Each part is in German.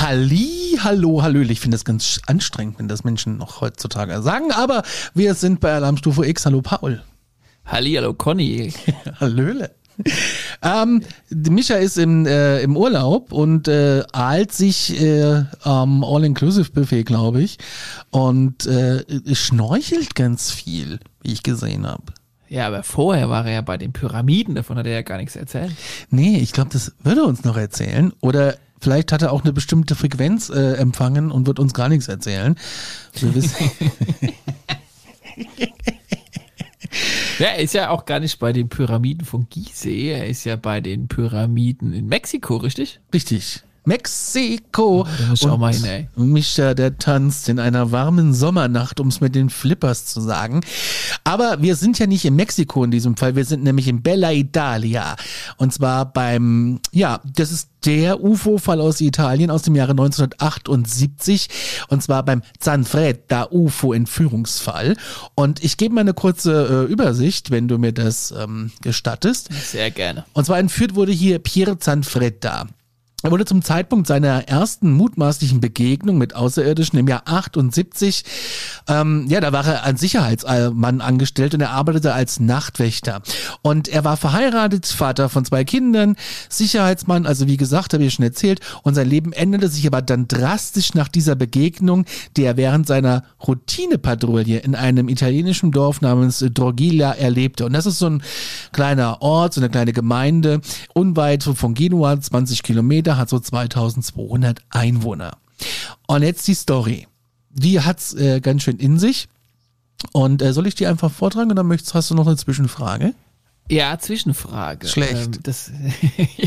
Halli, hallo, hallöle. Ich finde das ganz anstrengend, wenn das Menschen noch heutzutage sagen. Aber wir sind bei Alarmstufe X. Hallo, Paul. Halli, hallo, Conny. Hallöle. Ähm, Micha ist im, äh, im Urlaub und äh, ahlt sich äh, am All-Inclusive-Buffet, glaube ich, und äh, schnorchelt ganz viel, wie ich gesehen habe. Ja, aber vorher war er ja bei den Pyramiden, davon hat er ja gar nichts erzählt. Nee, ich glaube, das würde er uns noch erzählen. Oder vielleicht hat er auch eine bestimmte Frequenz äh, empfangen und wird uns gar nichts erzählen. Wir wissen. Ja, er ist ja auch gar nicht bei den Pyramiden von Gizeh, er ist ja bei den Pyramiden in Mexiko, richtig? Richtig. Mexiko. Oh, auch mal hin. Mischa, der tanzt in einer warmen Sommernacht, um es mit den Flippers zu sagen. Aber wir sind ja nicht in Mexiko in diesem Fall, wir sind nämlich in Bella Italia. Und zwar beim, ja, das ist der UFO-Fall aus Italien aus dem Jahre 1978. Und zwar beim Zanfretta UFO-Entführungsfall. Und ich gebe mal eine kurze äh, Übersicht, wenn du mir das ähm, gestattest. Sehr gerne. Und zwar entführt wurde hier Pier Zanfretta. Er wurde zum Zeitpunkt seiner ersten mutmaßlichen Begegnung mit Außerirdischen im Jahr 78, ähm, ja, da war er als Sicherheitsmann angestellt und er arbeitete als Nachtwächter. Und er war verheiratet, Vater von zwei Kindern, Sicherheitsmann, also wie gesagt, habe ich schon erzählt. Und sein Leben änderte sich aber dann drastisch nach dieser Begegnung, die er während seiner Routinepatrouille in einem italienischen Dorf namens Drogila erlebte. Und das ist so ein kleiner Ort, so eine kleine Gemeinde, unweit von Genua, 20 Kilometer, hat so 2200 Einwohner. Und jetzt die Story. Die hat's äh, ganz schön in sich. Und äh, soll ich die einfach vortragen oder möchtest, hast du noch eine Zwischenfrage? Ja, Zwischenfrage. Schlecht. Ähm, das,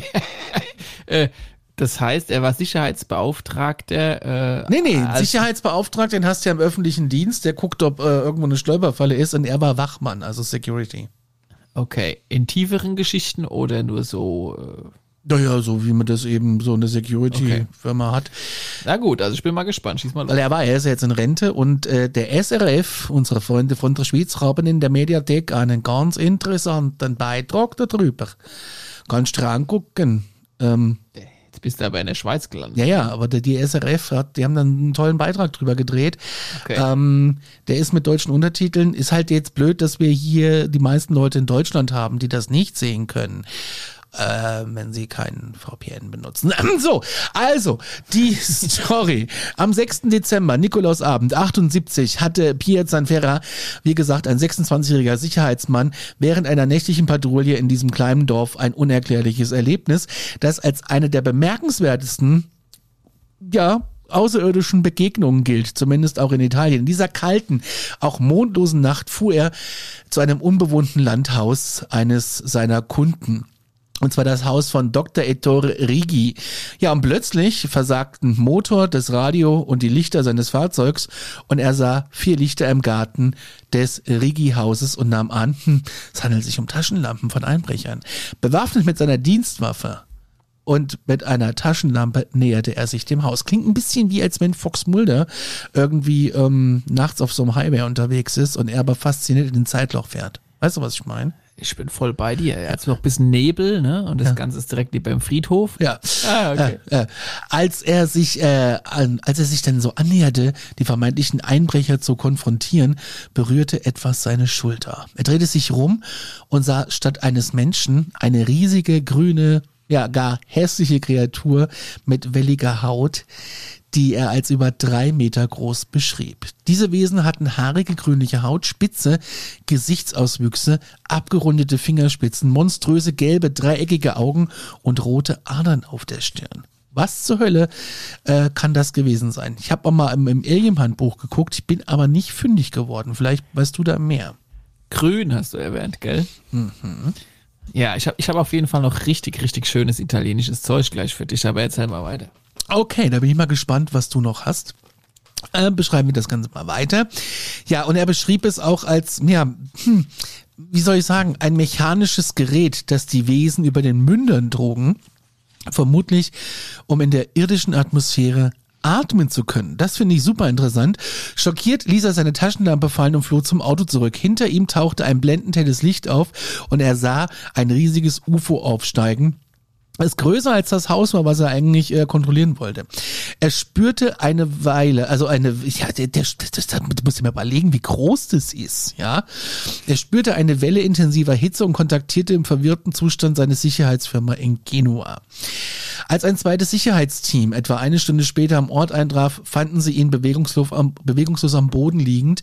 äh, das heißt, er war Sicherheitsbeauftragter. Äh, Nee, nee, Sicherheitsbeauftragten den hast du ja im öffentlichen Dienst, der guckt, ob äh, irgendwo eine Stolperfalle ist und er war Wachmann, also Security. Okay, in tieferen Geschichten oder nur so? Äh, Naja, so wie man das eben so eine Security-Firma hat. na gut, also ich bin mal gespannt. Schieß mal los. Weil er war, er ist ja jetzt in Rente und äh, der SRF, unsere Freunde von der Schweiz, haben in der Mediathek einen ganz interessanten Beitrag darüber. Kannst du angucken. Ähm, Jetzt bist du aber in der Schweiz gelandet. ja, ja, aber die SRF hat, die haben dann einen tollen Beitrag drüber gedreht. Okay. Ähm, der ist mit deutschen Untertiteln. Ist halt jetzt blöd, dass wir hier die meisten Leute in Deutschland haben, die das nicht sehen können. Äh, wenn sie keinen VPN benutzen. So, also, die Story. Am 6. Dezember, Nikolausabend, 78, hatte Pierre Zanferra, wie gesagt, ein 26-jähriger Sicherheitsmann, während einer nächtlichen Patrouille in diesem kleinen Dorf ein unerklärliches Erlebnis, das als eine der bemerkenswertesten ja, außerirdischen Begegnungen gilt, zumindest auch in Italien. In dieser kalten, auch mondlosen Nacht fuhr er zu einem unbewohnten Landhaus eines seiner Kunden. Und zwar das Haus von Dr. Ettore Rigi. Ja, und plötzlich versagten Motor, das Radio und die Lichter seines Fahrzeugs und er sah vier Lichter im Garten des Rigi-Hauses und nahm an, hm, es handelt sich um Taschenlampen von Einbrechern. Bewaffnet mit seiner Dienstwaffe und mit einer Taschenlampe näherte er sich dem Haus. Klingt ein bisschen wie, als wenn Fox Mulder irgendwie ähm, nachts auf so einem Highway unterwegs ist und er aber fasziniert in den Zeitloch fährt. Weißt du, was ich meine? Ich bin voll bei dir. Er hat noch ein bisschen Nebel, ne? Und das Ganze ist direkt beim Friedhof. Ja. Ah, okay. Äh, äh, als er sich, äh, an, als er sich dann so annäherte, die vermeintlichen Einbrecher zu konfrontieren, berührte etwas seine Schulter. Er drehte sich rum und sah statt eines Menschen eine riesige grüne, ja gar hässliche Kreatur mit welliger Haut, die er als über drei Meter groß beschrieb. Diese Wesen hatten haarige grünliche Haut, spitze Gesichtsauswüchse, abgerundete Fingerspitzen, monströse gelbe, dreieckige Augen und rote Adern auf der Stirn. Was zur Hölle äh, kann das gewesen sein? Ich habe auch mal im, im Alien-Handbuch geguckt, ich bin aber nicht fündig geworden. Vielleicht weißt du da mehr. Grün hast du erwähnt, gell? Ja, ich habe ich hab auf jeden Fall noch richtig, richtig schönes italienisches Zeug gleich für dich, aber erzähl mal weiter. Okay, da bin ich mal gespannt, was du noch hast. Äh, beschreiben wir das Ganze mal weiter. Ja, und er beschrieb es auch als, ja, hm, wie soll ich sagen, ein mechanisches Gerät, das die Wesen über den Mündern trugen, vermutlich um in der irdischen Atmosphäre atmen zu können. Das finde ich super interessant. Schockiert ließ er seine Taschenlampe fallen und floh zum Auto zurück. Hinter ihm tauchte ein blendend helles Licht auf und er sah ein riesiges UFO aufsteigen ist größer als das Haus war, was er eigentlich äh, kontrollieren wollte. Er spürte eine Weile, also eine, ja, der, der das, das muss ich mir überlegen, wie groß das ist, ja. Er spürte eine Welle intensiver Hitze und kontaktierte im verwirrten Zustand seine Sicherheitsfirma in Genua. Als ein zweites Sicherheitsteam etwa eine Stunde später am Ort eintraf, fanden sie ihn bewegungslos am, bewegungslos am Boden liegend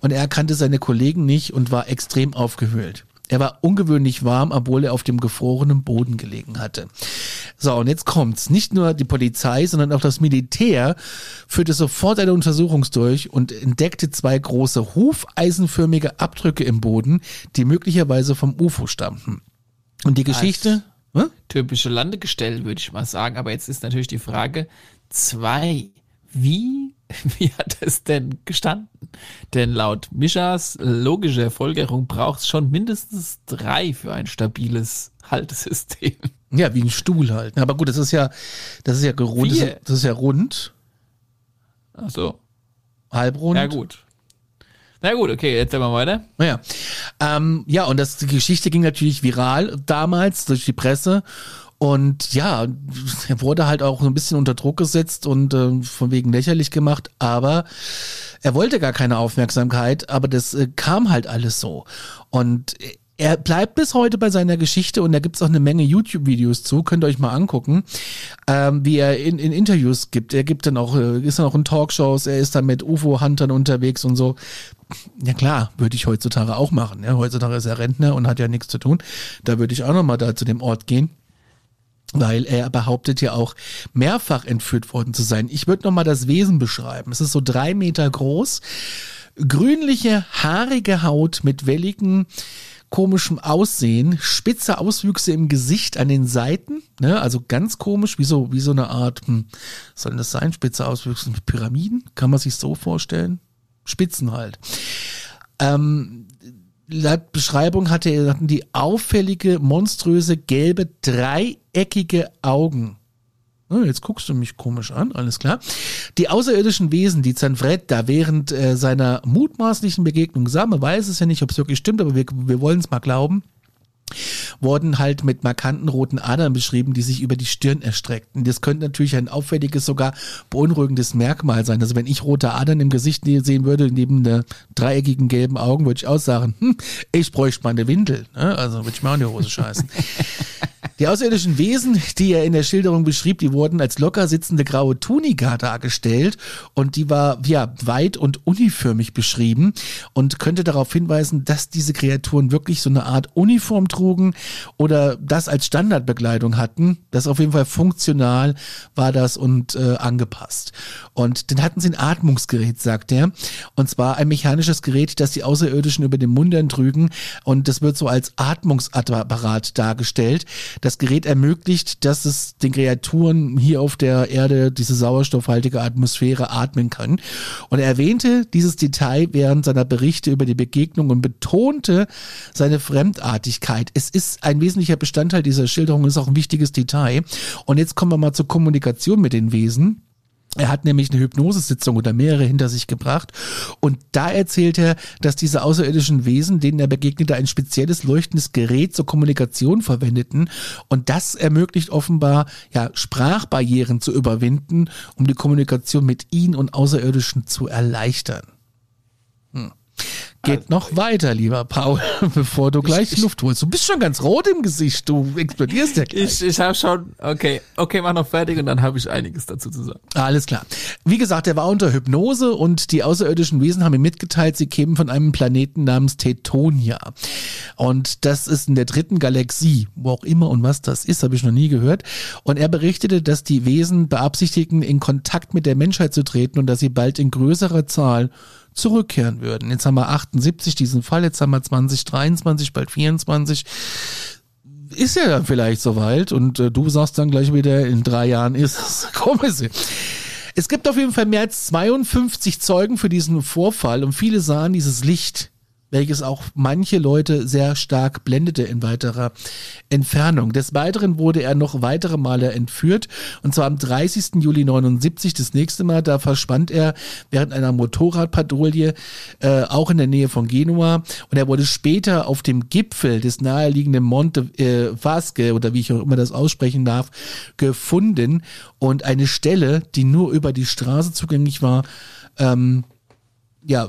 und er erkannte seine Kollegen nicht und war extrem aufgewühlt. Er war ungewöhnlich warm, obwohl er auf dem gefrorenen Boden gelegen hatte. So, und jetzt kommt's. Nicht nur die Polizei, sondern auch das Militär führte sofort eine Untersuchung durch und entdeckte zwei große hufeisenförmige Abdrücke im Boden, die möglicherweise vom UFO stammten. Und die Geschichte? Hm? Typische Landegestell, würde ich mal sagen. Aber jetzt ist natürlich die Frage, zwei, wie Wie hat es denn gestanden? Denn laut Mischas logischer Folgerung braucht es schon mindestens drei für ein stabiles Haltesystem. Ja, wie ein Stuhl halt. Aber gut, das ist ja, das ist ja gerund, Vier. das ist ja rund. Ach so. Halbrund. Ja, gut. Na gut, okay, jetzt mal weiter. Ja, ähm, ja, und das, die Geschichte ging natürlich viral damals durch die Presse und ja, er wurde halt auch so ein bisschen unter Druck gesetzt und äh, von wegen lächerlich gemacht, aber er wollte gar keine Aufmerksamkeit, aber das äh, kam halt alles so. Und er bleibt bis heute bei seiner Geschichte und da gibt's auch eine Menge YouTube-Videos zu, könnt ihr euch mal angucken, ähm, wie er in, in Interviews gibt. Er gibt dann auch, äh, ist dann auch in Talkshows, er ist dann mit UFO-Huntern unterwegs und so. Ja klar, würde ich heutzutage auch machen. Ja. Heutzutage ist er Rentner und hat ja nichts zu tun. Da würde ich auch nochmal da zu dem Ort gehen weil er behauptet ja auch mehrfach entführt worden zu sein. Ich würde nochmal das Wesen beschreiben. Es ist so drei Meter groß, grünliche, haarige Haut mit welligen, komischem Aussehen, spitze Auswüchse im Gesicht an den Seiten, ne, also ganz komisch, wie so, wie so eine Art, hm, soll das sein, spitze Auswüchse mit Pyramiden? Kann man sich so vorstellen? Spitzen halt. Ähm, laut Beschreibung hatte er hatten die auffällige, monströse, gelbe, dreieckige Augen. jetzt guckst du mich komisch an, alles klar. Die außerirdischen Wesen, die Zanfred da während äh, seiner mutmaßlichen Begegnung sah, man weiß es ja nicht, ob es wirklich stimmt, aber wir, wir wollen es mal glauben, wurden halt mit markanten roten Adern beschrieben, die sich über die Stirn erstreckten. Das könnte natürlich ein auffälliges, sogar beunruhigendes Merkmal sein. Also wenn ich rote Adern im Gesicht sehen würde, neben der dreieckigen gelben Augen, würde ich auch sagen, hm, ich bräuchte mal eine Windel. Ne? Also würde ich mal in die Hose scheißen. Die außerirdischen Wesen, die er in der Schilderung beschrieb, die wurden als locker sitzende graue Tunika dargestellt und die war ja weit und uniförmig beschrieben und könnte darauf hinweisen, dass diese Kreaturen wirklich so eine Art Uniform trugen oder das als Standardbekleidung hatten. Das auf jeden Fall funktional war das und äh, angepasst. Und dann hatten sie ein Atmungsgerät, sagt er, und zwar ein mechanisches Gerät, das die Außerirdischen über den Mund trügen und das wird so als Atmungsapparat dargestellt das Gerät ermöglicht, dass es den Kreaturen hier auf der Erde diese sauerstoffhaltige Atmosphäre atmen kann. Und er erwähnte dieses Detail während seiner Berichte über die Begegnung und betonte seine Fremdartigkeit. Es ist ein wesentlicher Bestandteil dieser Schilderung, ist auch ein wichtiges Detail. Und jetzt kommen wir mal zur Kommunikation mit den Wesen. Er hat nämlich eine Hypnosesitzung oder mehrere hinter sich gebracht und da erzählt er, dass diese außerirdischen Wesen, denen er begegnete, ein spezielles leuchtendes Gerät zur Kommunikation verwendeten und das ermöglicht offenbar ja Sprachbarrieren zu überwinden, um die Kommunikation mit ihnen und Außerirdischen zu erleichtern. Hm. Geht also, noch weiter, lieber Paul, bevor du gleich ich, Luft holst. Du bist schon ganz rot im Gesicht, du explodierst ja gleich. Ich, ich habe schon, okay, okay, mach noch fertig und dann habe ich einiges dazu zu sagen. Alles klar. Wie gesagt, er war unter Hypnose und die außerirdischen Wesen haben ihm mitgeteilt, sie kämen von einem Planeten namens Tetonia. Und das ist in der dritten Galaxie, wo auch immer und was das ist, habe ich noch nie gehört. Und er berichtete, dass die Wesen beabsichtigen, in Kontakt mit der Menschheit zu treten und dass sie bald in größerer Zahl zurückkehren würden. Jetzt haben wir 78 diesen Fall, jetzt haben wir 2023, bald 24. Ist ja dann vielleicht soweit und äh, du sagst dann gleich wieder, in drei Jahren ist es. Sie. Es gibt auf jeden Fall mehr als 52 Zeugen für diesen Vorfall und viele sahen dieses Licht welches auch manche Leute sehr stark blendete in weiterer Entfernung. Des Weiteren wurde er noch weitere Male entführt und zwar am 30. Juli 79 das nächste Mal. Da verschwand er während einer Motorradpatrouille äh, auch in der Nähe von Genua und er wurde später auf dem Gipfel des naheliegenden Monte äh, Vasque oder wie ich auch immer das aussprechen darf gefunden und eine Stelle, die nur über die Straße zugänglich war, ähm, ja,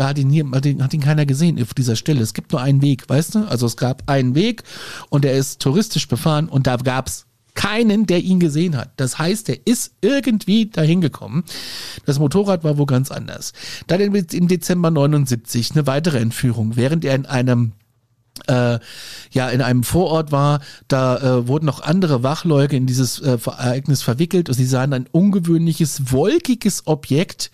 da hat ihn, nie, hat, ihn, keiner gesehen auf dieser Stelle. Es gibt nur einen Weg, weißt du? Also es gab einen Weg und der ist touristisch befahren und da gab's keinen, der ihn gesehen hat. Das heißt, er ist irgendwie dahin gekommen. Das Motorrad war wo ganz anders. Dann im Dezember 79 eine weitere Entführung, während er in einem äh, ja in einem Vorort war, da äh, wurden noch andere Wachleute in dieses äh, Ereignis verwickelt und sie sahen ein ungewöhnliches wolkiges Objekt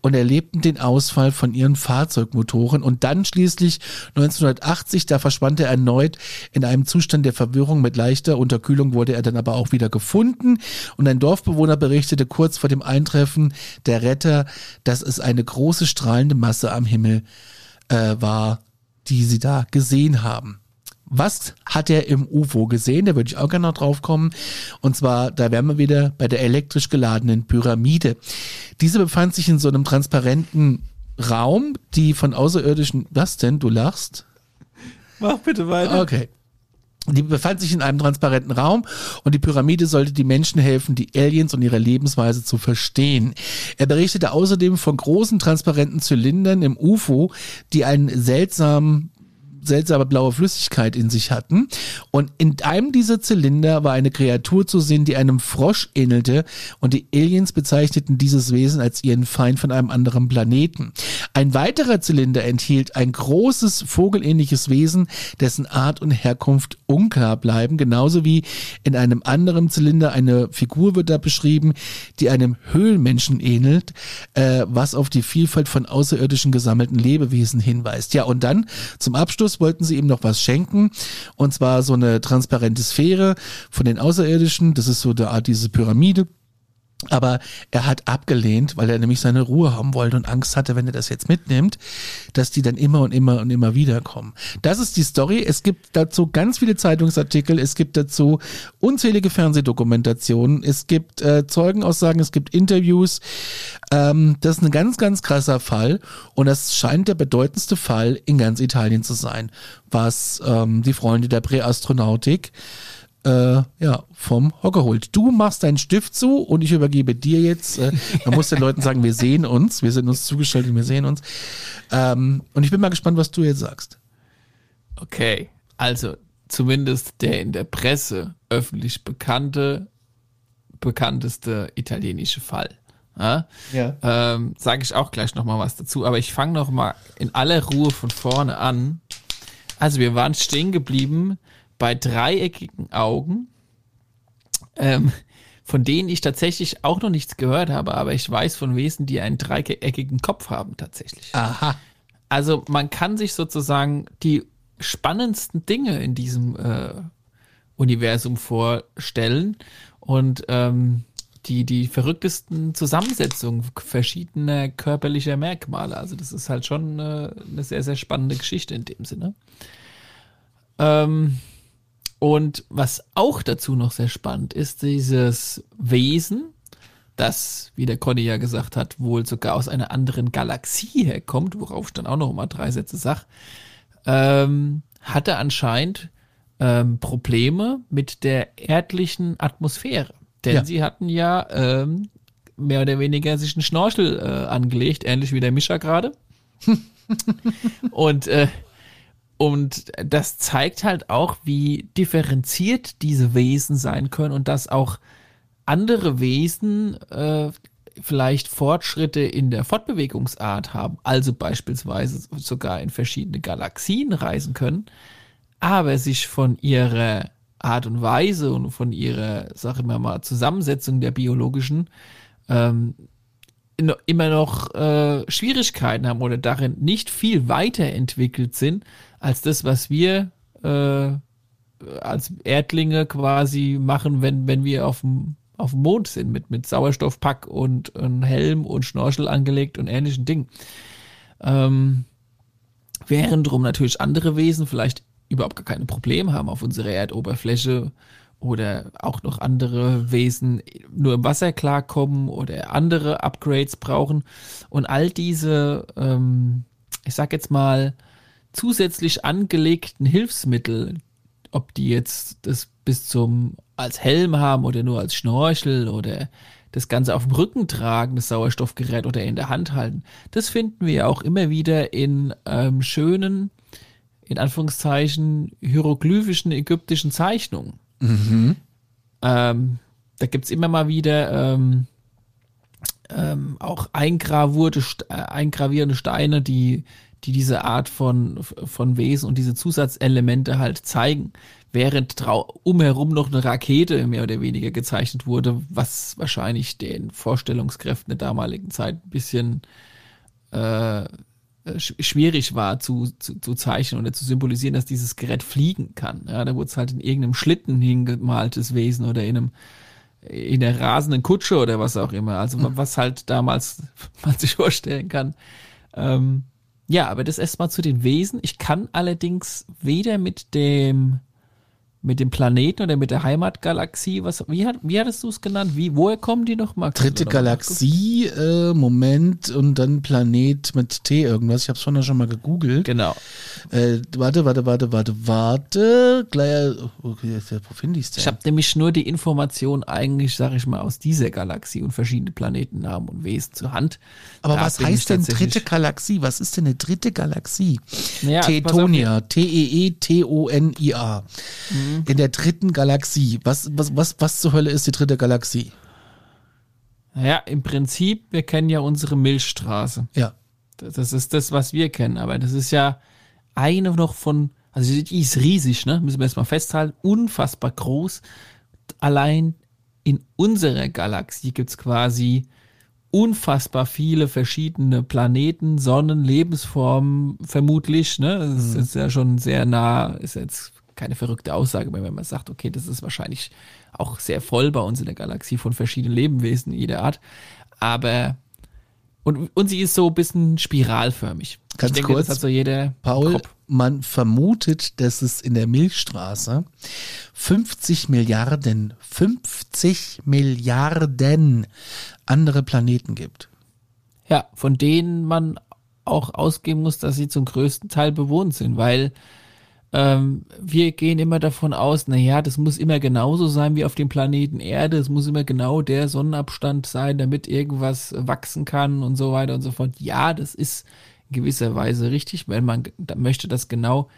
und erlebten den Ausfall von ihren Fahrzeugmotoren. Und dann schließlich 1980, da verschwand er erneut in einem Zustand der Verwirrung. Mit leichter Unterkühlung wurde er dann aber auch wieder gefunden. Und ein Dorfbewohner berichtete kurz vor dem Eintreffen der Retter, dass es eine große strahlende Masse am Himmel äh, war, die sie da gesehen haben. Was hat er im UFO gesehen? Da würde ich auch gerne noch drauf kommen. Und zwar, da wären wir wieder bei der elektrisch geladenen Pyramide. Diese befand sich in so einem transparenten Raum, die von außerirdischen, was denn? Du lachst? Mach bitte weiter. Okay. Die befand sich in einem transparenten Raum und die Pyramide sollte die Menschen helfen, die Aliens und ihre Lebensweise zu verstehen. Er berichtete außerdem von großen transparenten Zylindern im UFO, die einen seltsamen seltsame blaue Flüssigkeit in sich hatten. Und in einem dieser Zylinder war eine Kreatur zu sehen, die einem Frosch ähnelte. Und die Aliens bezeichneten dieses Wesen als ihren Feind von einem anderen Planeten. Ein weiterer Zylinder enthielt ein großes vogelähnliches Wesen, dessen Art und Herkunft unklar bleiben. Genauso wie in einem anderen Zylinder eine Figur wird da beschrieben, die einem Höhlenmenschen ähnelt, äh, was auf die Vielfalt von außerirdischen gesammelten Lebewesen hinweist. Ja, und dann zum Abschluss wollten sie ihm noch was schenken. Und zwar so eine transparente Sphäre von den Außerirdischen. Das ist so eine Art diese Pyramide. Aber er hat abgelehnt, weil er nämlich seine Ruhe haben wollte und Angst hatte, wenn er das jetzt mitnimmt, dass die dann immer und immer und immer wieder kommen. Das ist die Story. Es gibt dazu ganz viele Zeitungsartikel, es gibt dazu unzählige Fernsehdokumentationen, es gibt äh, Zeugenaussagen, es gibt Interviews. Ähm, das ist ein ganz, ganz krasser Fall und das scheint der bedeutendste Fall in ganz Italien zu sein, was ähm, die Freunde der Präastronautik äh, ja, vom Hocker holt. Du machst deinen Stift zu und ich übergebe dir jetzt. Äh, man muss den Leuten sagen, wir sehen uns, wir sind uns zugestellt und wir sehen uns. Ähm, und ich bin mal gespannt, was du jetzt sagst. Okay, also zumindest der in der Presse öffentlich bekannte, bekannteste italienische Fall. Ja, ja. Ähm, Sage ich auch gleich nochmal was dazu, aber ich fange nochmal in aller Ruhe von vorne an. Also wir waren stehen geblieben bei dreieckigen Augen, ähm, von denen ich tatsächlich auch noch nichts gehört habe, aber ich weiß von Wesen, die einen dreieckigen Kopf haben tatsächlich. Aha. Also man kann sich sozusagen die spannendsten Dinge in diesem äh, Universum vorstellen und ähm, die, die verrücktesten Zusammensetzungen verschiedener körperlicher Merkmale. Also das ist halt schon äh, eine sehr, sehr spannende Geschichte in dem Sinne. Ähm, und was auch dazu noch sehr spannend ist, dieses Wesen, das, wie der Conny ja gesagt hat, wohl sogar aus einer anderen Galaxie herkommt, worauf ich dann auch noch mal drei Sätze sag, ähm, hatte anscheinend ähm, Probleme mit der erdlichen Atmosphäre. Denn ja. sie hatten ja ähm, mehr oder weniger sich einen Schnorchel äh, angelegt, ähnlich wie der Mischa gerade. und äh, und das zeigt halt auch, wie differenziert diese Wesen sein können und dass auch andere Wesen äh, vielleicht Fortschritte in der Fortbewegungsart haben, also beispielsweise sogar in verschiedene Galaxien reisen können, aber sich von ihrer Art und Weise und von ihrer, sag ich mal, Zusammensetzung der biologischen ähm, immer noch äh, Schwierigkeiten haben oder darin nicht viel weiterentwickelt sind als das, was wir äh, als Erdlinge quasi machen, wenn, wenn wir auf dem, auf dem Mond sind, mit, mit Sauerstoffpack und, und Helm und Schnorchel angelegt und ähnlichen Dingen. Ähm, Während drum natürlich andere Wesen vielleicht überhaupt gar keine Probleme haben auf unserer Erdoberfläche oder auch noch andere Wesen nur im Wasser klarkommen oder andere Upgrades brauchen. Und all diese, ähm, ich sag jetzt mal, zusätzlich angelegten Hilfsmittel, ob die jetzt das bis zum als Helm haben oder nur als Schnorchel oder das Ganze auf dem Rücken tragen, das Sauerstoffgerät oder in der Hand halten, das finden wir auch immer wieder in ähm, schönen, in Anführungszeichen, hieroglyphischen ägyptischen Zeichnungen. Mhm. Ähm, da gibt's immer mal wieder ähm, ähm, auch eingravierte, äh, eingravierende Steine, die, die diese Art von, von Wesen und diese Zusatzelemente halt zeigen, während umherum noch eine Rakete mehr oder weniger gezeichnet wurde, was wahrscheinlich den Vorstellungskräften der damaligen Zeit ein bisschen äh, schwierig war zu, zu, zu zeichnen oder zu symbolisieren, dass dieses Gerät fliegen kann. Ja, da wurde es halt in irgendeinem Schlitten hingemaltes Wesen oder in einem in der rasenden Kutsche oder was auch immer. Also mhm. was halt damals man sich vorstellen kann. Ähm, ja, aber das erstmal zu den Wesen. Ich kann allerdings weder mit dem mit dem Planeten oder mit der Heimatgalaxie, was, wie, hat, wie hattest du es genannt? Wie, woher kommen die nochmal? Dritte Galaxie, äh, Moment, und dann Planet mit T irgendwas. Ich habe es vorhin schon mal gegoogelt. Genau. Äh, warte, warte, warte, warte, warte. Gleich, okay, wo finde ich es denn? Ich habe nämlich nur die Information eigentlich, sage ich mal, aus dieser Galaxie und verschiedene Planetennamen und Wesen zur Hand. Aber da was heißt denn dritte Galaxie? Was ist denn eine dritte Galaxie? Naja, Tetonia, T-E-E-T-O-N-I-A. Mhm in der dritten Galaxie. Was, was, was, was zur Hölle ist die dritte Galaxie? Ja, im Prinzip, wir kennen ja unsere Milchstraße. Ja. Das ist das, was wir kennen. Aber das ist ja eine noch von, also die ist riesig, ne? Müssen wir erstmal festhalten. Unfassbar groß. Allein in unserer Galaxie gibt es quasi unfassbar viele verschiedene Planeten, Sonnen, Lebensformen, vermutlich, ne? Das mhm. ist ja schon sehr nah, ist jetzt keine verrückte Aussage mehr, wenn man sagt, okay, das ist wahrscheinlich auch sehr voll bei uns in der Galaxie von verschiedenen Lebewesen jeder Art. Aber und, und sie ist so ein bisschen spiralförmig. Ganz denke, kurz, so jeder Paul, Kopf. man vermutet, dass es in der Milchstraße 50 Milliarden, 50 Milliarden andere Planeten gibt. Ja, von denen man auch ausgehen muss, dass sie zum größten Teil bewohnt sind, weil ähm, wir gehen immer davon aus, na ja, das muss immer genauso sein wie auf dem Planeten Erde. Es muss immer genau der Sonnenabstand sein, damit irgendwas wachsen kann und so weiter und so fort. Ja, das ist in gewisser Weise richtig, weil man möchte, dass genau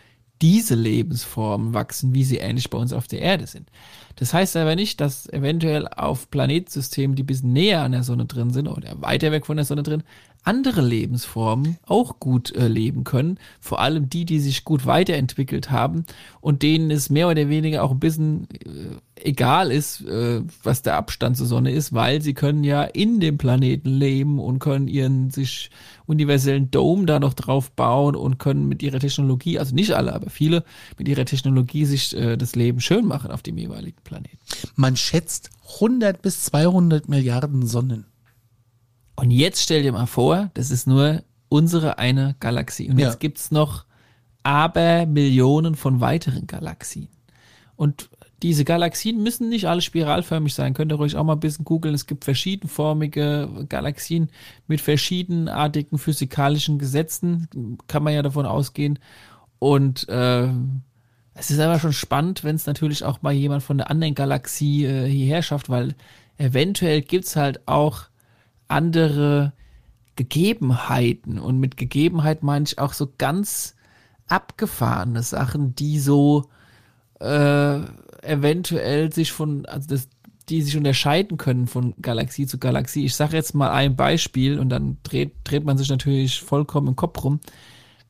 diese Lebensformen wachsen, wie sie ähnlich bei uns auf der Erde sind. Das heißt aber nicht, dass eventuell auf Planetsystemen, die bis näher an der Sonne drin sind oder weiter weg von der Sonne drin, andere Lebensformen auch gut äh, leben können. Vor allem die, die sich gut weiterentwickelt haben und denen es mehr oder weniger auch ein bisschen äh, egal ist, äh, was der Abstand zur Sonne ist, weil sie können ja in dem Planeten leben und können ihren sich universellen Dome da noch drauf bauen und können mit ihrer Technologie, also nicht alle, aber viele, mit ihrer Technologie sich äh, das Leben schön machen auf dem jeweiligen Planeten. Man schätzt 100 bis 200 Milliarden Sonnen. Und jetzt stell dir mal vor, das ist nur unsere eine Galaxie. Und ja. jetzt gibt's noch aber Millionen von weiteren Galaxien. Und diese Galaxien müssen nicht alle spiralförmig sein. Könnt ihr euch auch mal ein bisschen googeln. Es gibt verschiedenformige Galaxien mit verschiedenartigen physikalischen Gesetzen. Kann man ja davon ausgehen. Und äh, es ist aber schon spannend, wenn es natürlich auch mal jemand von der anderen Galaxie äh, hierher schafft, weil eventuell gibt's halt auch andere Gegebenheiten. Und mit Gegebenheit meine ich auch so ganz abgefahrene Sachen, die so äh, eventuell sich von, also das, die sich unterscheiden können von Galaxie zu Galaxie. Ich sage jetzt mal ein Beispiel und dann dreht, dreht man sich natürlich vollkommen im Kopf rum.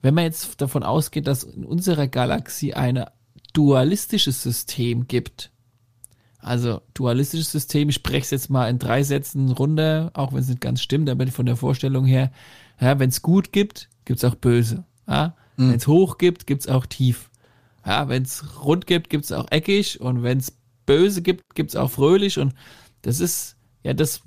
Wenn man jetzt davon ausgeht, dass in unserer Galaxie ein dualistisches System gibt, also dualistisches System, ich spreche es jetzt mal in drei Sätzen runter, auch wenn es nicht ganz stimmt, aber von der Vorstellung her, ja, wenn es gut gibt, gibt es auch böse. Ja? Mhm. Wenn es hoch gibt, gibt es auch tief. Ja, wenn es rund gibt, gibt es auch eckig und wenn es böse gibt, gibt es auch fröhlich und das ist ja das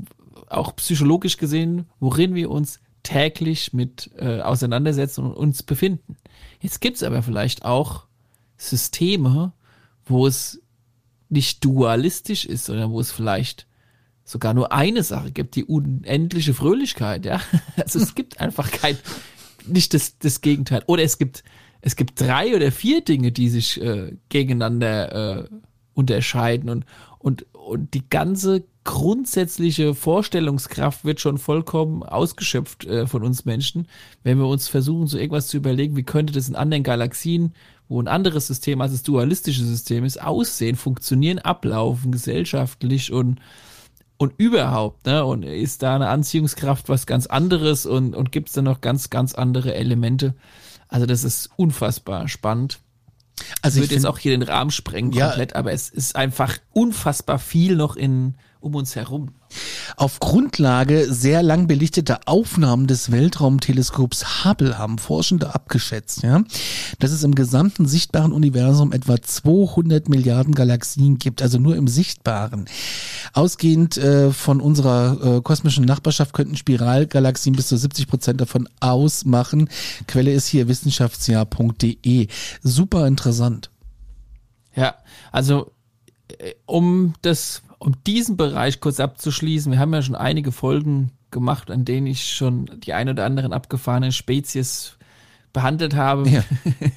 auch psychologisch gesehen, worin wir uns täglich mit äh, auseinandersetzen und uns befinden. Jetzt gibt's aber vielleicht auch Systeme, wo es nicht dualistisch ist, sondern wo es vielleicht sogar nur eine Sache gibt, die unendliche Fröhlichkeit, ja. Also es gibt einfach kein, nicht das, das Gegenteil. Oder es gibt, es gibt drei oder vier Dinge, die sich äh, gegeneinander äh, unterscheiden und, und, und die ganze grundsätzliche Vorstellungskraft wird schon vollkommen ausgeschöpft äh, von uns Menschen, wenn wir uns versuchen, so irgendwas zu überlegen, wie könnte das in anderen Galaxien, wo ein anderes System als das dualistische System ist, aussehen, funktionieren, ablaufen, gesellschaftlich und und überhaupt, ne? Und ist da eine Anziehungskraft was ganz anderes und, und gibt es da noch ganz, ganz andere Elemente? Also, das ist unfassbar spannend. Also ich würde jetzt auch hier den Rahmen sprengen komplett, ja, aber es ist einfach unfassbar viel noch in um uns herum. Auf Grundlage sehr lang belichteter Aufnahmen des Weltraumteleskops Hubble haben Forschende abgeschätzt, ja, dass es im gesamten sichtbaren Universum etwa 200 Milliarden Galaxien gibt, also nur im sichtbaren. Ausgehend äh, von unserer äh, kosmischen Nachbarschaft könnten Spiralgalaxien bis zu 70 Prozent davon ausmachen. Quelle ist hier wissenschaftsjahr.de. Super interessant. Ja, also äh, um das um diesen Bereich kurz abzuschließen, wir haben ja schon einige Folgen gemacht, an denen ich schon die ein oder anderen abgefahrenen Spezies behandelt habe.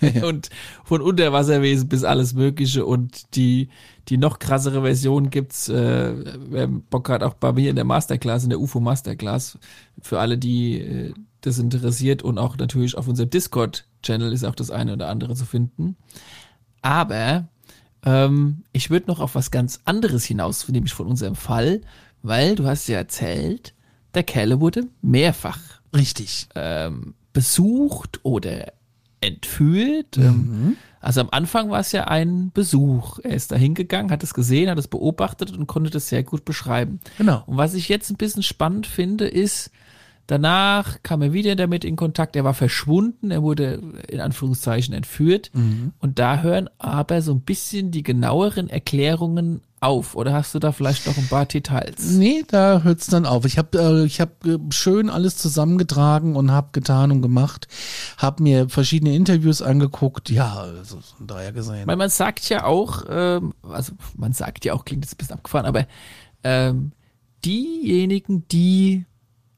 Ja. Und von Unterwasserwesen bis alles Mögliche. Und die, die noch krassere Version gibt's, äh, wer Bock hat, auch bei mir in der Masterclass, in der UFO Masterclass. Für alle, die äh, das interessiert und auch natürlich auf unserem Discord-Channel ist auch das eine oder andere zu finden. Aber ähm, ich würde noch auf was ganz anderes hinaus, nämlich von unserem Fall, weil du hast ja erzählt, der Kerle wurde mehrfach richtig ähm, besucht oder entführt. Ähm, mhm. Also am Anfang war es ja ein Besuch. Er ist da hingegangen, hat es gesehen, hat es beobachtet und konnte das sehr gut beschreiben. Genau. Und was ich jetzt ein bisschen spannend finde, ist, Danach kam er wieder damit in Kontakt. Er war verschwunden, er wurde in Anführungszeichen entführt. Mhm. Und da hören aber so ein bisschen die genaueren Erklärungen auf. Oder hast du da vielleicht noch ein paar Details? Nee, da hört's dann auf. Ich habe äh, ich hab, äh, schön alles zusammengetragen und habe getan und gemacht. Habe mir verschiedene Interviews angeguckt. Ja, also von daher gesehen. Weil man sagt ja auch, ähm, also man sagt ja auch, klingt jetzt ein bisschen abgefahren, aber ähm, diejenigen, die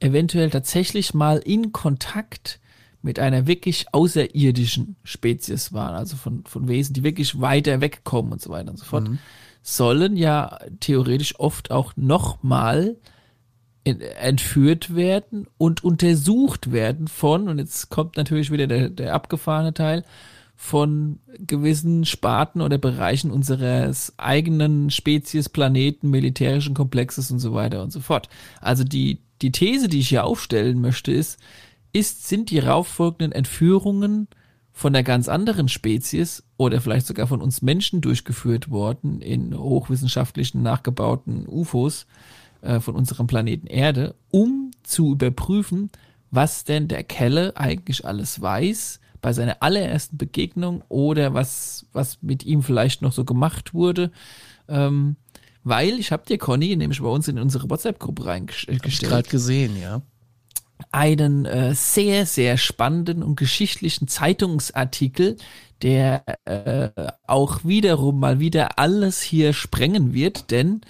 eventuell tatsächlich mal in Kontakt mit einer wirklich außerirdischen Spezies waren, also von, von Wesen, die wirklich weiter wegkommen und so weiter und so fort, mhm. sollen ja theoretisch oft auch nochmal entführt werden und untersucht werden von, und jetzt kommt natürlich wieder der, der abgefahrene Teil, von gewissen Sparten oder Bereichen unseres eigenen Spezies, Planeten, militärischen Komplexes und so weiter und so fort. Also die, die These, die ich hier aufstellen möchte, ist, ist, sind die rauffolgenden Entführungen von einer ganz anderen Spezies oder vielleicht sogar von uns Menschen durchgeführt worden in hochwissenschaftlichen nachgebauten UFOs äh, von unserem Planeten Erde, um zu überprüfen, was denn der Kelle eigentlich alles weiß bei seiner allerersten Begegnung oder was, was mit ihm vielleicht noch so gemacht wurde. Ähm, weil ich habe dir, Conny, nämlich bei uns in unsere WhatsApp-Gruppe reingestellt. Hab ich gerade gesehen, ja. Einen äh, sehr, sehr spannenden und geschichtlichen Zeitungsartikel, der äh, auch wiederum mal wieder alles hier sprengen wird, denn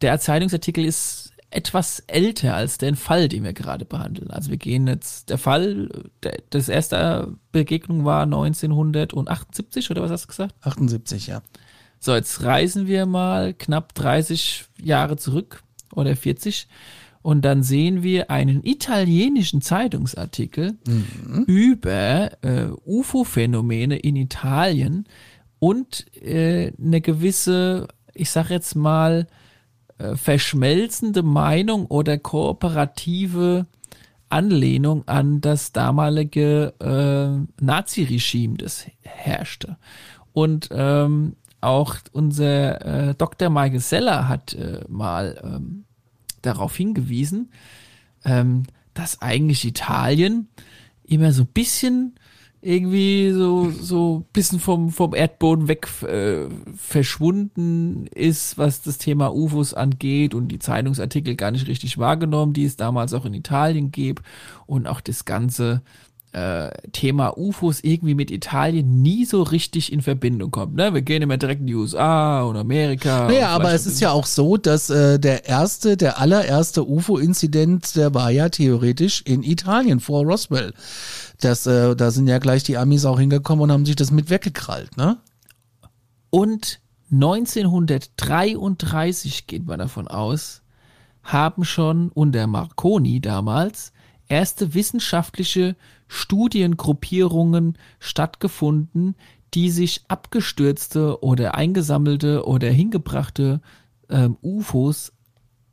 der Zeitungsartikel ist etwas älter als den Fall, den wir gerade behandeln. Also wir gehen jetzt, der Fall, der, das erste Begegnung war 1978 oder was hast du gesagt? 78, ja. So, jetzt reisen wir mal knapp 30 Jahre zurück oder 40 und dann sehen wir einen italienischen Zeitungsartikel mhm. über äh, UFO-Phänomene in Italien und äh, eine gewisse, ich sag jetzt mal, äh, verschmelzende Meinung oder kooperative Anlehnung an das damalige äh, Nazi-Regime, das herrschte. Und ähm, auch unser äh, Dr. Michael Seller hat äh, mal ähm, darauf hingewiesen, ähm, dass eigentlich Italien immer so ein bisschen irgendwie so so bisschen vom vom Erdboden weg äh, verschwunden ist, was das Thema UFOs angeht und die Zeitungsartikel gar nicht richtig wahrgenommen, die es damals auch in Italien gab und auch das ganze äh, Thema UFOs irgendwie mit Italien nie so richtig in Verbindung kommt. Ne? Wir gehen immer direkt in die USA und Amerika. Naja, aber es ist ja auch so, dass äh, der erste, der allererste UFO-Inzident, der war ja theoretisch in Italien vor Roswell. Das, äh, da sind ja gleich die Amis auch hingekommen und haben sich das mit weggekrallt, ne? Und 1933 geht man davon aus, haben schon unter Marconi damals erste wissenschaftliche Studiengruppierungen stattgefunden, die sich abgestürzte oder eingesammelte oder hingebrachte ähm, UFOs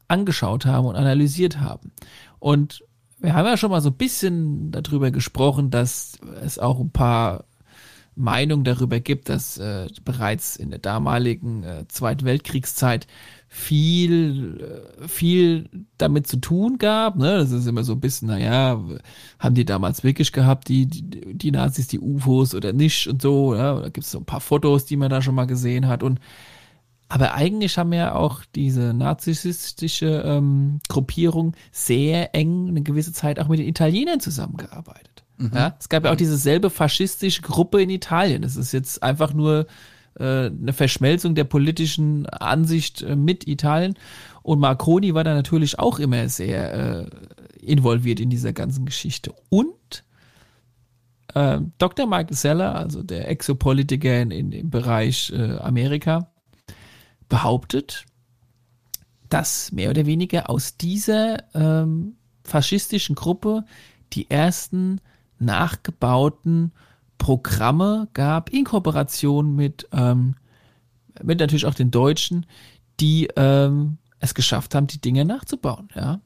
angeschaut haben und analysiert haben. Und wir haben ja schon mal so ein bisschen darüber gesprochen, dass es auch ein paar Meinungen darüber gibt, dass äh, bereits in der damaligen äh, Zweiten Weltkriegszeit viel, äh, viel damit zu tun gab. Ne? Das ist immer so ein bisschen, naja, haben die damals wirklich gehabt, die, die, die Nazis, die UFOs oder nicht und so. Ja? Da gibt es so ein paar Fotos, die man da schon mal gesehen hat. Und aber eigentlich haben ja auch diese narzisstische ähm, Gruppierung sehr eng eine gewisse Zeit auch mit den Italienern zusammengearbeitet. Mhm. Ja? Es gab ja auch diese selbe faschistische Gruppe in Italien. Das ist jetzt einfach nur eine Verschmelzung der politischen Ansicht äh, mit Italien. Und Marconi war da natürlich auch immer sehr äh, involviert in dieser ganzen Geschichte. Und äh, Dr. Michael Seller, also der Exopolitiker in, in, im Bereich äh, Amerika, behauptet, dass mehr oder weniger aus dieser ähm, faschistischen Gruppe die ersten nachgebauten Programme gab in Kooperation mit, ähm, mit natürlich auch den Deutschen, die ähm, es geschafft haben, die Dinge nachzubauen. Ja.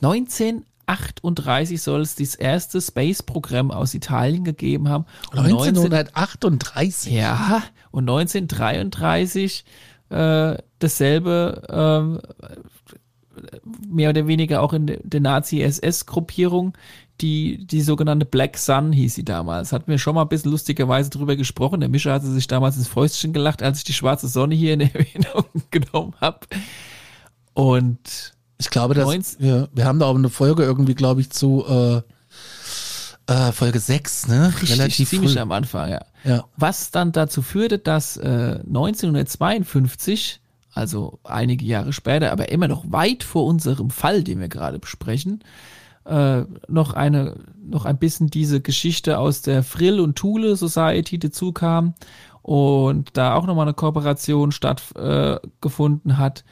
1938 soll es das erste Space-Programm aus Italien gegeben haben. Und 1938? 19, ja, und 1933 äh, dasselbe äh, mehr oder weniger auch in der Nazi-SS-Gruppierung, die, die sogenannte Black Sun hieß sie damals. Hatten wir schon mal ein bisschen lustigerweise drüber gesprochen. Der Mischer hatte sich damals ins Fäustchen gelacht, als ich die schwarze Sonne hier in Erinnerung genommen habe. Und ich glaube, dass wir, wir haben da auch eine Folge irgendwie, glaube ich, zu äh, äh, Folge 6, ne? Richtig, Relativ ziemlich früh. am Anfang, ja. ja. Was dann dazu führte, dass äh, 1952, also einige Jahre später, aber immer noch weit vor unserem Fall, den wir gerade besprechen, äh, noch eine noch ein bisschen diese Geschichte aus der Frill und Thule Society dazu kam und da auch nochmal eine Kooperation stattgefunden äh, hat.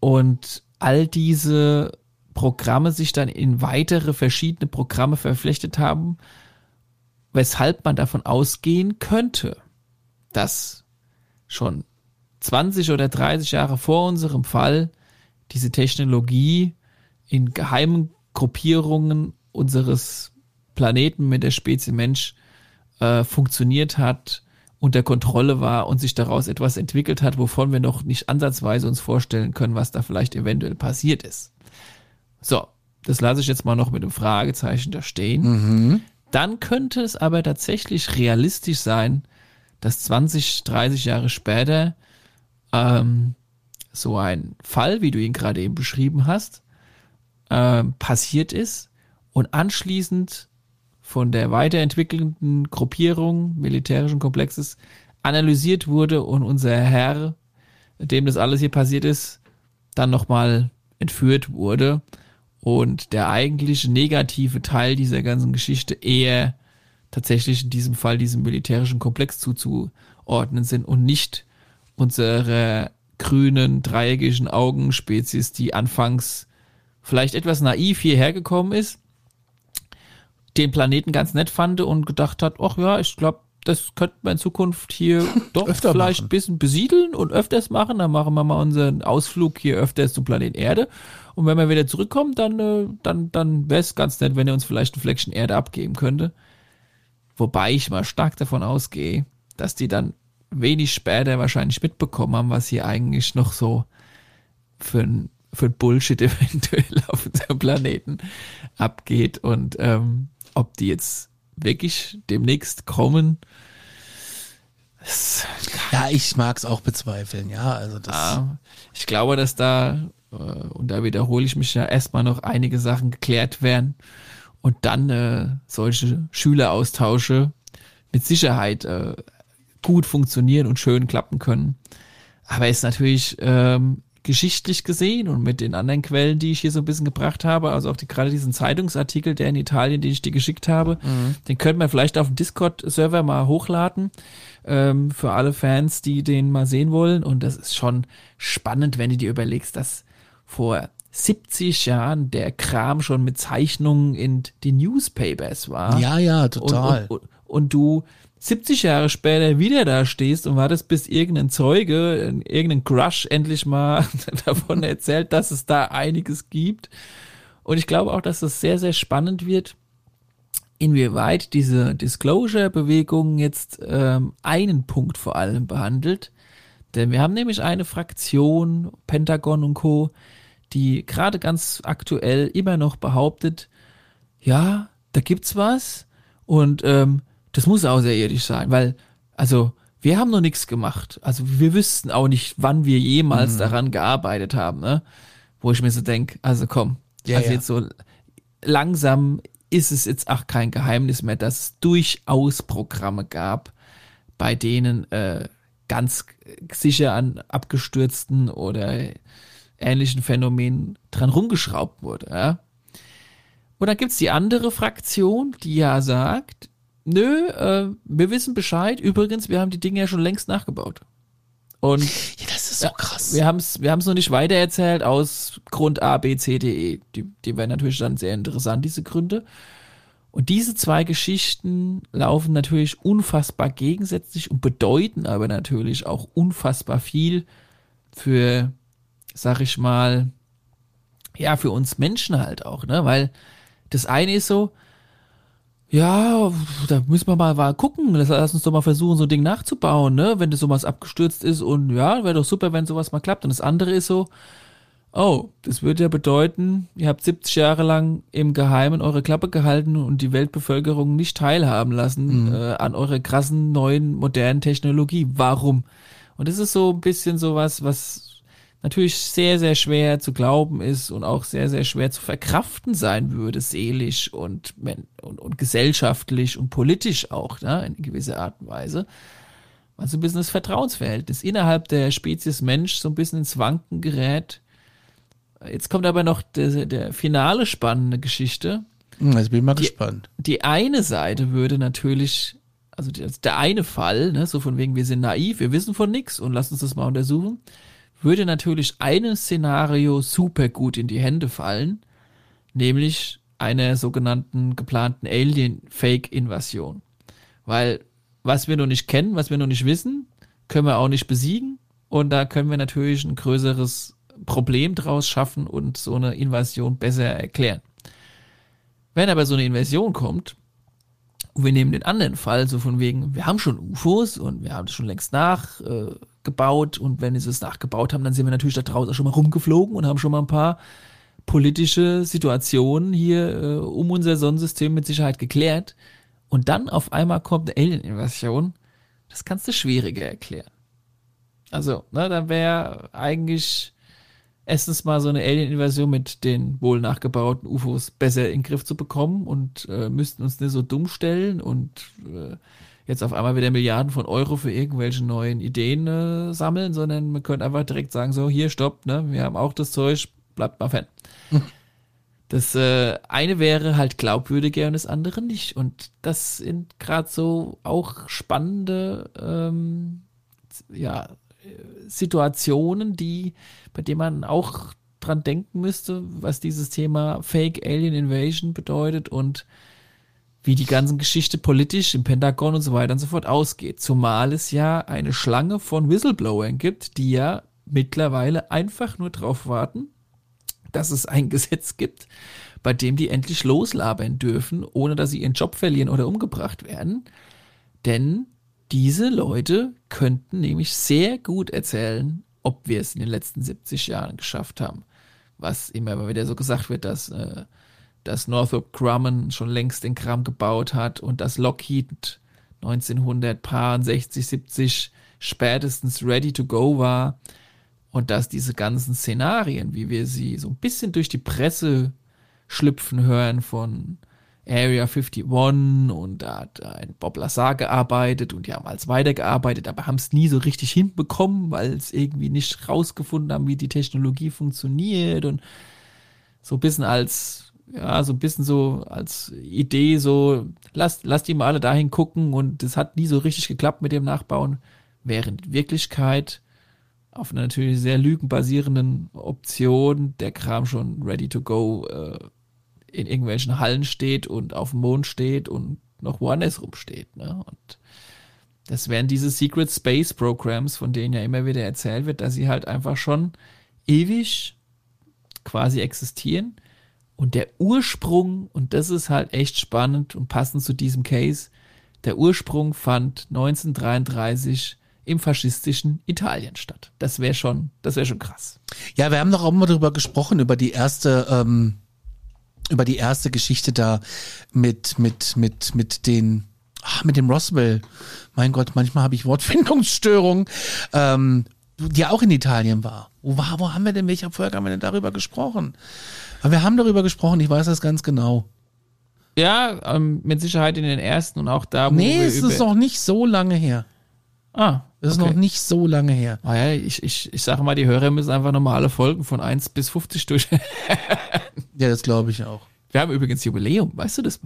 Und all diese Programme sich dann in weitere verschiedene Programme verflechtet haben, weshalb man davon ausgehen könnte, dass schon 20 oder 30 Jahre vor unserem Fall diese Technologie in geheimen Gruppierungen unseres Planeten mit der Spezie Mensch äh, funktioniert hat, unter Kontrolle war und sich daraus etwas entwickelt hat, wovon wir noch nicht ansatzweise uns vorstellen können, was da vielleicht eventuell passiert ist. So, das lasse ich jetzt mal noch mit einem Fragezeichen da stehen. Mhm. Dann könnte es aber tatsächlich realistisch sein, dass 20, 30 Jahre später ähm, so ein Fall, wie du ihn gerade eben beschrieben hast, äh, passiert ist und anschließend von der weiterentwickelnden Gruppierung militärischen Komplexes analysiert wurde und unser Herr, dem das alles hier passiert ist, dann nochmal entführt wurde und der eigentliche negative Teil dieser ganzen Geschichte eher tatsächlich in diesem Fall diesem militärischen Komplex zuzuordnen sind und nicht unsere grünen, dreieckigen Augenspezies, die anfangs vielleicht etwas naiv hierher gekommen ist, den Planeten ganz nett fand und gedacht hat, ach ja, ich glaube, das könnte man in Zukunft hier doch vielleicht machen. ein bisschen besiedeln und öfters machen. Dann machen wir mal unseren Ausflug hier öfters zum Planet Erde. Und wenn wir wieder zurückkommen, dann, äh, dann, dann wäre es ganz nett, wenn er uns vielleicht ein Fleckchen Erde abgeben könnte. Wobei ich mal stark davon ausgehe, dass die dann wenig später wahrscheinlich mitbekommen haben, was hier eigentlich noch so für ein für Bullshit eventuell auf unserem Planeten abgeht und ähm, ob die jetzt wirklich demnächst kommen. ja, ich mag es auch bezweifeln, ja. Also das ja, ich glaube, dass da, äh, und da wiederhole ich mich ja, erstmal noch einige Sachen geklärt werden und dann äh, solche Schüleraustausche mit Sicherheit äh, gut funktionieren und schön klappen können. Aber es ist natürlich ähm, geschichtlich gesehen und mit den anderen Quellen, die ich hier so ein bisschen gebracht habe, also auch die, gerade diesen Zeitungsartikel, der in Italien, den ich dir geschickt habe, mhm. den könnte man vielleicht auf dem Discord-Server mal hochladen ähm, für alle Fans, die den mal sehen wollen. Und das ist schon spannend, wenn du dir überlegst, dass vor 70 Jahren der Kram schon mit Zeichnungen in die Newspapers war. Ja, ja, total. Und, und, und du 70 Jahre später wieder da stehst und wartest, bis irgendein Zeuge, irgendein Crush endlich mal davon erzählt, dass es da einiges gibt. Und ich glaube auch, dass das sehr, sehr spannend wird, inwieweit diese Disclosure-Bewegung jetzt ähm, einen Punkt vor allem behandelt. Denn wir haben nämlich eine Fraktion, Pentagon und Co., die gerade ganz aktuell immer noch behauptet, ja, da gibt's was und ähm, das muss außerirdisch sein, weil, also, wir haben noch nichts gemacht. Also wir wüssten auch nicht, wann wir jemals mhm. daran gearbeitet haben, ne? Wo ich mir so denke, also komm, ja, also ja. jetzt so langsam ist es jetzt auch kein Geheimnis mehr, dass es durchaus Programme gab, bei denen äh, ganz sicher an abgestürzten oder ähnlichen Phänomenen dran rumgeschraubt wurde. Ja? Und dann gibt's die andere Fraktion, die ja sagt, nö, äh, wir wissen Bescheid. Übrigens, wir haben die Dinge ja schon längst nachgebaut. Und ja, das ist so krass. Wir haben es wir haben's noch nicht weitererzählt aus Grund A, B, C, D, E. Die, die wären natürlich dann sehr interessant, diese Gründe. Und diese zwei Geschichten laufen natürlich unfassbar gegensätzlich und bedeuten aber natürlich auch unfassbar viel für, sag ich mal, ja, für uns Menschen halt auch, ne? Weil das eine ist so, ja, da müssen wir mal, mal gucken. Lass uns doch mal versuchen, so ein Ding nachzubauen, ne? Wenn das sowas abgestürzt ist und ja, wäre doch super, wenn sowas mal klappt. Und das andere ist so, oh, das würde ja bedeuten, ihr habt 70 Jahre lang im Geheimen eure Klappe gehalten und die Weltbevölkerung nicht teilhaben lassen mhm. äh, an eurer krassen neuen modernen Technologie. Warum? Und das ist so ein bisschen sowas, was natürlich sehr, sehr schwer zu glauben ist und auch sehr, sehr schwer zu verkraften sein würde, seelisch und, und, und gesellschaftlich und politisch auch, ne, in gewisser Art und Weise. Also ein bisschen das Vertrauensverhältnis innerhalb der Spezies Mensch so ein bisschen ins Wanken gerät. Jetzt kommt aber noch der, der finale spannende Geschichte. Hm, jetzt bin ich mal die, gespannt. Die eine Seite würde natürlich, also der eine Fall, ne, so von wegen, wir sind naiv, wir wissen von nichts und lass uns das mal untersuchen würde natürlich ein Szenario super gut in die Hände fallen, nämlich einer sogenannten geplanten Alien-Fake-Invasion. Weil was wir noch nicht kennen, was wir noch nicht wissen, können wir auch nicht besiegen. Und da können wir natürlich ein größeres Problem draus schaffen und so eine Invasion besser erklären. Wenn aber so eine Invasion kommt, und wir nehmen den anderen Fall, so von wegen, wir haben schon UFOs und wir haben das schon längst nach, äh, und wenn sie es nachgebaut haben, dann sind wir natürlich da draußen schon mal rumgeflogen und haben schon mal ein paar politische Situationen hier äh, um unser Sonnensystem mit Sicherheit geklärt. Und dann auf einmal kommt eine Alien-Invasion. Das kannst du schwieriger erklären. Also, ne, dann wäre eigentlich erstens mal so eine Alien-Invasion mit den wohl nachgebauten UFOs besser in den Griff zu bekommen und äh, müssten uns nicht so dumm stellen und äh, jetzt auf einmal wieder Milliarden von Euro für irgendwelche neuen Ideen äh, sammeln, sondern man könnte einfach direkt sagen, so, hier, stopp, ne, wir haben auch das Zeug, bleibt mal Fan. Hm. Das äh, eine wäre halt glaubwürdiger und das andere nicht. Und das sind gerade so auch spannende ähm, ja, Situationen, die, bei denen man auch dran denken müsste, was dieses Thema Fake Alien Invasion bedeutet und wie die ganze Geschichte politisch im Pentagon und so weiter und so fort ausgeht. Zumal es ja eine Schlange von Whistleblowern gibt, die ja mittlerweile einfach nur darauf warten, dass es ein Gesetz gibt, bei dem die endlich loslabern dürfen, ohne dass sie ihren Job verlieren oder umgebracht werden. Denn diese Leute könnten nämlich sehr gut erzählen, ob wir es in den letzten 70 Jahren geschafft haben. Was immer wieder so gesagt wird, dass äh, dass Northrop Grumman schon längst den Kram gebaut hat und dass Lockheed 1960, 70 spätestens ready to go war und dass diese ganzen Szenarien, wie wir sie so ein bisschen durch die Presse schlüpfen hören von Area 51 und da hat ein Bob Lazar gearbeitet und die haben als weitergearbeitet, aber haben es nie so richtig hinbekommen, weil es irgendwie nicht rausgefunden haben, wie die Technologie funktioniert und so ein bisschen als, ja, so ein bisschen so als Idee so, lasst, lasst die mal alle dahin gucken und es hat nie so richtig geklappt mit dem Nachbauen, während in Wirklichkeit auf einer natürlich sehr lügenbasierenden Option der Kram schon ready to go äh, in irgendwelchen Hallen steht und auf dem Mond steht und noch woanders rumsteht. Ne? Und das wären diese Secret Space Programs, von denen ja immer wieder erzählt wird, dass sie halt einfach schon ewig quasi existieren. Und der Ursprung, und das ist halt echt spannend und passend zu diesem Case, der Ursprung fand 1933 im faschistischen Italien statt. Das wäre schon, das wäre schon krass. Ja, wir haben doch auch mal darüber gesprochen, über die erste, ähm, über die erste Geschichte da mit, mit, mit, mit den, ach, mit dem Roswell. Mein Gott, manchmal habe ich Wortfindungsstörungen, ähm, die auch in Italien war. Wo war, wo haben wir denn, welcher Folge haben wir denn darüber gesprochen? Aber wir haben darüber gesprochen, ich weiß das ganz genau. Ja, ähm, mit Sicherheit in den ersten und auch da, wo Nee, es ist noch nicht so lange her. Ah. Das ist okay. noch nicht so lange her. Ah ja, ich, ich, ich sage mal, die Hörer müssen einfach normale Folgen von 1 bis 50 durch. ja, das glaube ich auch. Wir haben übrigens Jubiläum, weißt du das?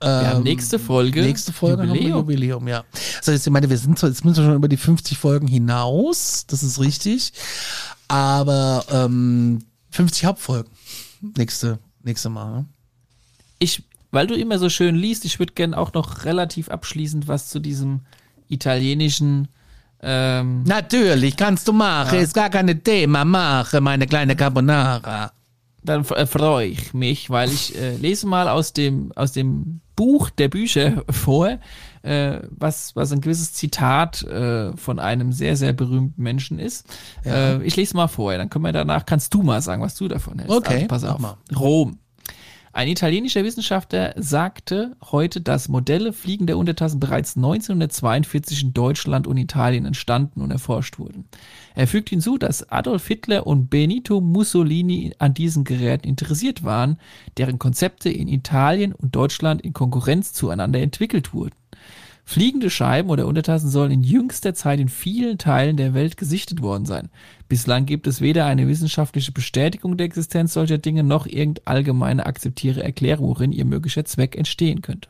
Wir ähm, haben nächste Folge. Nächste Folge Jubiläum. Jubiläum, ja. Heißt, ich meine, wir sind zwar, jetzt müssen wir schon über die 50 Folgen hinaus, das ist richtig. Aber ähm, 50 Hauptfolgen. Nächste, nächste Mal. Ne? Ich, weil du immer so schön liest, ich würde gerne auch noch relativ abschließend was zu diesem italienischen ähm, Natürlich, kannst du machen. Ja. Ist gar kein Thema. Mache, meine kleine Carbonara. Dann äh, freue ich mich, weil ich äh, lese mal aus dem, aus dem Buch der Bücher vor, äh, was, was ein gewisses Zitat äh, von einem sehr, sehr berühmten Menschen ist. Ja. Äh, ich lese mal vor, dann können wir danach, kannst du mal sagen, was du davon hältst. Okay, also, pass auf. Mal. Rom. Ein italienischer Wissenschaftler sagte heute, dass Modelle fliegender Untertassen bereits 1942 in Deutschland und Italien entstanden und erforscht wurden. Er fügt hinzu, dass Adolf Hitler und Benito Mussolini an diesen Geräten interessiert waren, deren Konzepte in Italien und Deutschland in Konkurrenz zueinander entwickelt wurden. Fliegende Scheiben oder Untertassen sollen in jüngster Zeit in vielen Teilen der Welt gesichtet worden sein. Bislang gibt es weder eine wissenschaftliche Bestätigung der Existenz solcher Dinge noch irgendeine allgemeine akzeptierte Erklärung, worin ihr möglicher Zweck entstehen könnte.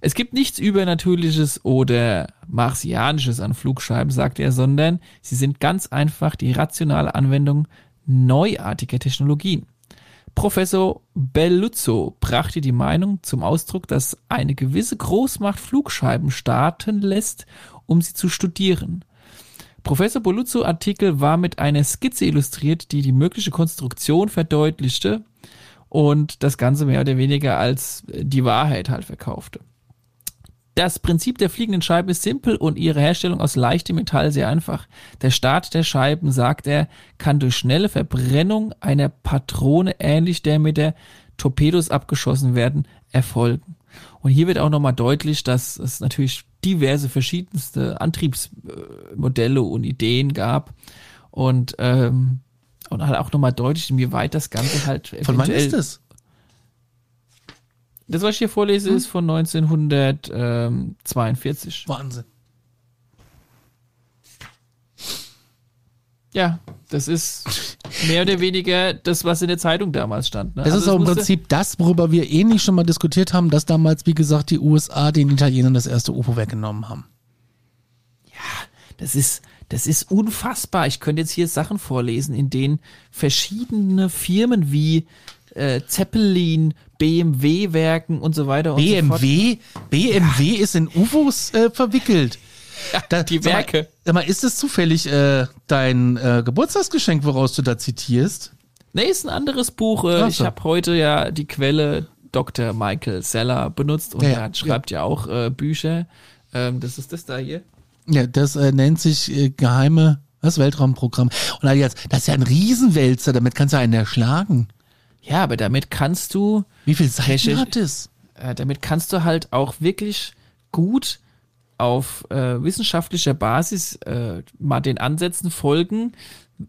Es gibt nichts Übernatürliches oder Martianisches an Flugscheiben, sagt er, sondern sie sind ganz einfach die rationale Anwendung neuartiger Technologien. Professor Belluzzo brachte die Meinung zum Ausdruck, dass eine gewisse Großmacht Flugscheiben starten lässt, um sie zu studieren. Professor Belluzzo Artikel war mit einer Skizze illustriert, die die mögliche Konstruktion verdeutlichte und das Ganze mehr oder weniger als die Wahrheit halt verkaufte. Das Prinzip der fliegenden Scheibe ist simpel und ihre Herstellung aus leichtem Metall sehr einfach. Der Start der Scheiben, sagt er, kann durch schnelle Verbrennung einer Patrone ähnlich der mit der Torpedos abgeschossen werden, erfolgen. Und hier wird auch nochmal deutlich, dass es natürlich diverse verschiedenste Antriebsmodelle und Ideen gab und ähm, und halt auch nochmal deutlich, inwieweit das Ganze halt Von wann ist das? Das, was ich hier vorlese, hm? ist von 1942. Wahnsinn. Ja, das ist mehr oder weniger das, was in der Zeitung damals stand. Ne? Das also ist auch im Prinzip das, worüber wir ähnlich schon mal diskutiert haben, dass damals, wie gesagt, die USA den Italienern das erste UFO weggenommen haben. Ja, das ist, das ist unfassbar. Ich könnte jetzt hier Sachen vorlesen, in denen verschiedene Firmen wie äh, Zeppelin, BMW-Werken und so weiter BMW? und so fort. BMW ja. ist in UFOs äh, verwickelt. Ja, da, die Werke. Sag mal, ist das zufällig äh, dein äh, Geburtstagsgeschenk, woraus du da zitierst? Nee, ist ein anderes Buch. Äh, ich habe heute ja die Quelle Dr. Michael Seller benutzt und ja, er schreibt ja, auch äh, Bücher. Ähm, das ist das da hier. Ja, das nennt sich Geheime, das Weltraumprogramm. Und jetzt, das ist ja ein Riesenwälzer, damit kannst du einen erschlagen. Ja, aber damit kannst du. Wie viel Seiten hat es? äh, damit kannst du halt auch wirklich gut auf äh, wissenschaftlicher Basis äh, mal den Ansätzen folgen.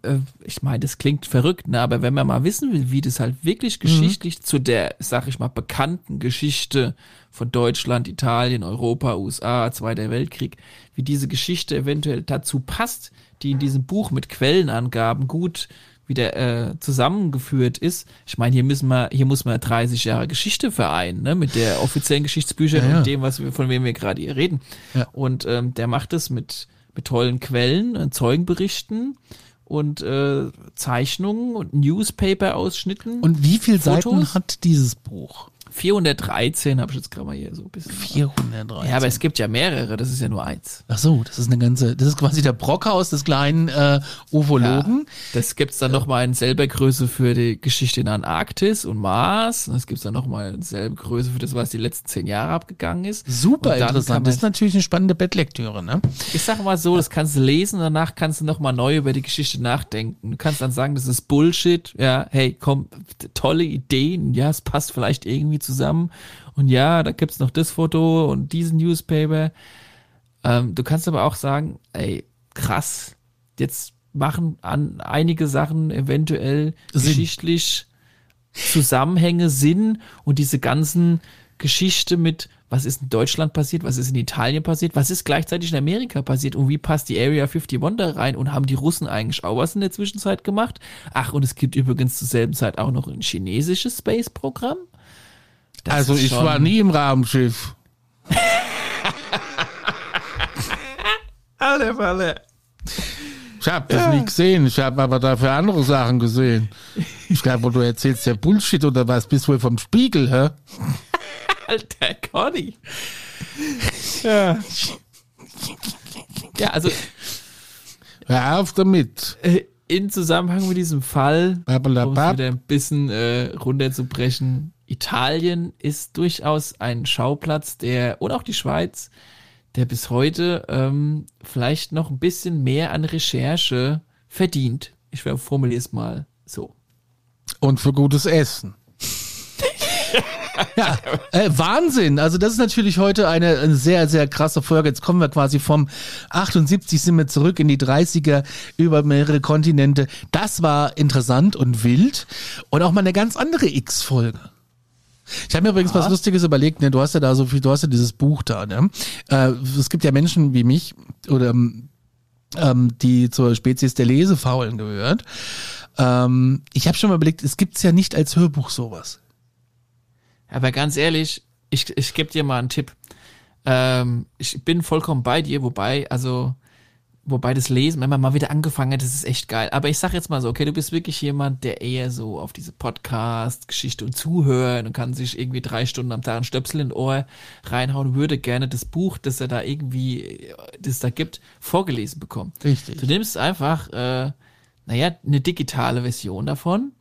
Äh, ich meine, das klingt verrückt, ne? aber wenn man mal wissen will, wie das halt wirklich geschichtlich zu der, sag ich mal, bekannten Geschichte von Deutschland, Italien, Europa, USA, Zweiter Weltkrieg, wie diese Geschichte eventuell dazu passt, die in diesem Buch mit Quellenangaben gut wieder äh, zusammengeführt ist. Ich meine, hier müssen wir, hier muss man 30 Jahre Geschichte vereinen, ne, mit der offiziellen Geschichtsbücher Ja, ja. und dem, was wir, von wem wir gerade hier reden. Ja. Und ähm, der macht es mit, mit tollen Quellen, äh, Zeugenberichten und äh, Zeichnungen und Newspaper-Ausschnitten. Und wie viel Fotos? Seiten hat dieses Buch? 413 habe ich jetzt gerade mal hier so ein bisschen. 413. Ja, aber es gibt ja mehrere, das ist ja nur eins. Ach so, das ist eine ganze, das ist quasi der Brockhaus des kleinen äh, Uvologen. Das gibt's dann noch mal in selber Größe für die Geschichte in Antarktis und Mars. Und das gibt's dann noch mal in selber Größe für das, was die letzten zehn Jahre abgegangen ist. Super interessant. Das ist natürlich eine spannende Bettlektüre, ne? Ich sag mal so, das kannst du lesen, danach kannst du noch mal neu über die Geschichte nachdenken. Du kannst dann sagen, das ist Bullshit. Ja, hey, komm, tolle Ideen. Ja, es passt vielleicht irgendwie zusammen. Und ja, da gibt's noch das Foto und diesen Newspaper. Ähm, du kannst aber auch sagen, ey, krass, jetzt machen an einige Sachen eventuell Sinn. geschichtlich Zusammenhänge Sinn und diese ganzen Geschichte mit, was ist in Deutschland passiert, was ist in Italien passiert, was ist gleichzeitig in Amerika passiert und wie passt die Area 51 da rein und haben die Russen eigentlich auch was in der Zwischenzeit gemacht? Ach, und es gibt übrigens zur selben Zeit auch noch ein chinesisches Space-Programm. Das also ich schon- war nie im Raumschiff. Alle Falle. Ich habe das nie gesehen. Ich habe aber dafür andere Sachen gesehen. Ich glaube, du erzählst ja Bullshit oder was? Bist wohl vom Spiegel, hä? Alter Conny. Ja. Ja, also Hör auf damit. äh, in Zusammenhang mit diesem Fall, um es wieder ein bisschen äh, runterzubrechen, Italien ist durchaus ein Schauplatz, der, und auch die Schweiz, der bis heute ähm, vielleicht noch ein bisschen mehr an Recherche verdient. Ich formuliere es mal so. Und für gutes Essen. ja, äh, Wahnsinn. Also das ist natürlich heute eine, eine sehr, sehr krasse Folge. Jetzt kommen wir quasi vom 78 sind wir zurück in die 30er über mehrere Kontinente. Das war interessant und wild. Und auch mal eine ganz andere X-Folge. Ich habe mir übrigens was Lustiges überlegt, ne? Du hast ja da so viel, du hast ja dieses Buch da, ne? Äh, es gibt ja Menschen wie mich oder ähm, ähm, die zur Spezies der Lesefaulen gehört. Ähm, ich habe schon mal überlegt, es gibt's ja nicht als Hörbuch sowas. Aber ganz ehrlich, ich, ich gebe dir mal einen Tipp. Ähm, ich bin vollkommen bei dir, wobei, also, wobei das Lesen, wenn man mal wieder angefangen hat, das ist echt geil. Aber ich sag jetzt mal so, okay, du bist wirklich jemand, der eher so auf diese Podcast-Geschichte und zuhören und kann sich irgendwie drei Stunden am Tag ein Stöpsel in Ohr reinhauen und würde gerne das Buch, das er da irgendwie, das da gibt, vorgelesen bekommen. Richtig. Du nimmst einfach, äh, naja, eine digitale Version davon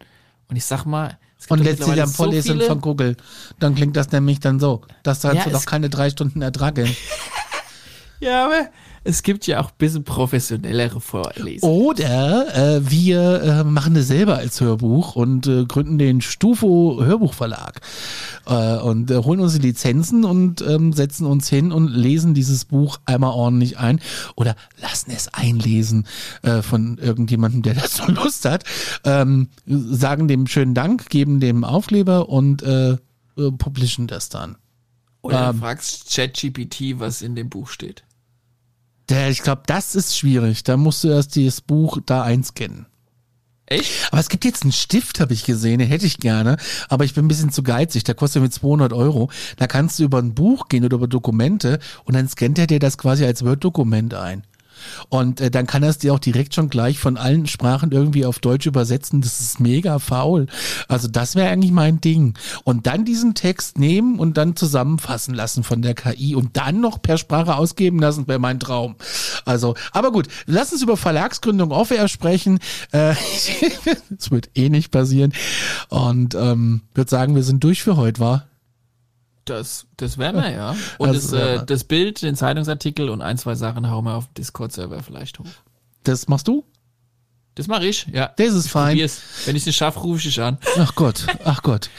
und ich sag mal, Und mittlerweile am Vorlesen viele- von Google. Dann klingt das nämlich dann so. Das kannst Ja, du doch keine drei Stunden ertragen. Ja, aber es gibt ja auch ein bisschen professionellere Vorlesen. Oder äh, wir äh, machen das selber als Hörbuch und äh, gründen den Stufo Hörbuchverlag äh, und äh, holen uns die Lizenzen und ähm, setzen uns hin und lesen dieses Buch einmal ordentlich ein oder lassen es einlesen äh, von irgendjemandem, der dazu Lust hat, ähm, sagen dem schönen Dank, geben dem Aufkleber und publishen das dann. Oder ähm, du fragst ChatGPT, was in dem Buch steht. Der, ich glaube, das ist schwierig. Da musst du erst dieses Buch da einscannen. Echt? Aber es gibt jetzt einen Stift, habe ich gesehen, den hätte ich gerne, aber ich bin ein bisschen zu geizig, der kostet mit 200 Euro. Da kannst du über ein Buch gehen oder über Dokumente und dann scannt er dir das quasi als Word-Dokument ein. Und äh, dann kann er es dir auch direkt schon gleich von allen Sprachen irgendwie auf Deutsch übersetzen. Das ist mega faul. Also das wäre eigentlich mein Ding. Und dann diesen Text nehmen und dann zusammenfassen lassen von der KI und dann noch per Sprache ausgeben lassen, wäre mein Traum. Also, aber gut, lass uns über Verlagsgründung off-air sprechen. Äh, Das wird eh nicht passieren. Und ähm, würde sagen, wir sind durch für heute, war? Das, das wären wir, ja. Und das, ja. äh, das Bild, den Zeitungsartikel und ein, zwei Sachen hauen wir auf den Discord-Server vielleicht hoch. Das machst du? Das mache ich, ja. Das ist fein. Probier's. Wenn ich es nicht schaffe, rufe ich dich an. Ach Gott, ach Gott.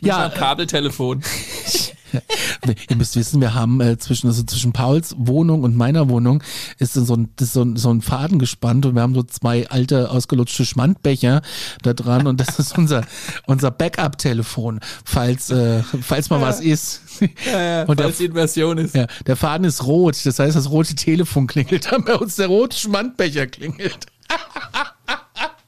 Ja. Ja, Kabeltelefon. ihr müsst wissen, wir haben äh, zwischen, also zwischen Pauls Wohnung und meiner Wohnung ist so ein, ist so ein, so ein Faden gespannt und wir haben so zwei alte, ausgelutschte Schmandbecher da dran und das ist unser, unser Backup-Telefon, falls, äh, falls mal was ist. Und der, Falls die Inversion ist. ja, der Faden ist rot, das heißt, das rote Telefon klingelt, dann bei uns der rote Schmandbecher klingelt.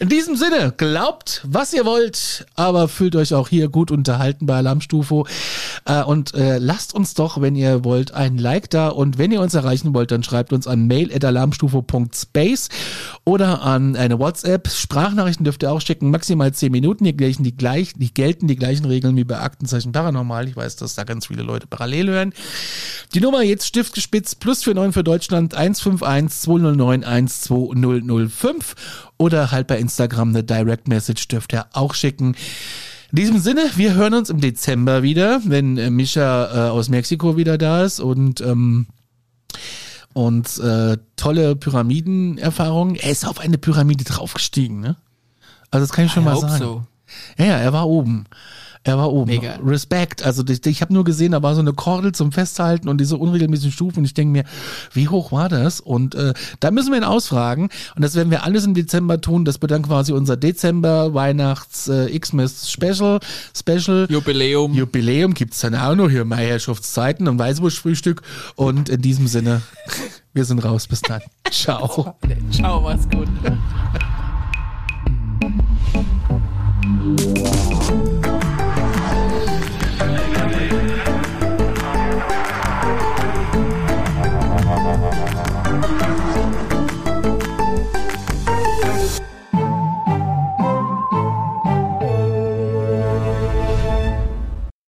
In diesem Sinne, glaubt, was ihr wollt, aber fühlt euch auch hier gut unterhalten bei Alarmstufo. Äh, und äh, lasst uns doch, wenn ihr wollt, ein Like da. Und wenn ihr uns erreichen wollt, dann schreibt uns an mail.alarmstufo.space oder an eine WhatsApp. Sprachnachrichten dürft ihr auch schicken, maximal 10 Minuten. Die, gleichen, die, gleich, die gelten die gleichen Regeln wie bei Aktenzeichen Paranormal. Ich weiß, dass da ganz viele Leute parallel hören. Die Nummer jetzt stiftgespitzt, plus 49 für Deutschland, 151 209 12005 oder halt bei Instagram eine Direct Message dürft ihr auch schicken. In diesem Sinne, wir hören uns im Dezember wieder, wenn äh, Mischa äh, aus Mexiko wieder da ist und ähm, und äh, tolle Pyramidenerfahrungen. Er ist auf eine Pyramide draufgestiegen, ne? Also das kann ich schon I mal sagen. so. Ja, ja, er war oben. Er war oben. Mega. Respekt. Also ich, ich habe nur gesehen, da war so eine Kordel zum Festhalten und diese unregelmäßigen Stufen. Und ich denke mir, wie hoch war das? Und äh, da müssen wir ihn ausfragen. Und das werden wir alles im Dezember tun. Das wird dann quasi unser Dezember Weihnachts äh, Xmas Special. Special. Jubiläum. Jubiläum gibt's dann auch noch hier Meierschaftszeiten und Weißwurstfrühstück. Und in diesem Sinne, wir sind raus. Bis dann. Ciao. Ciao, mach's gut.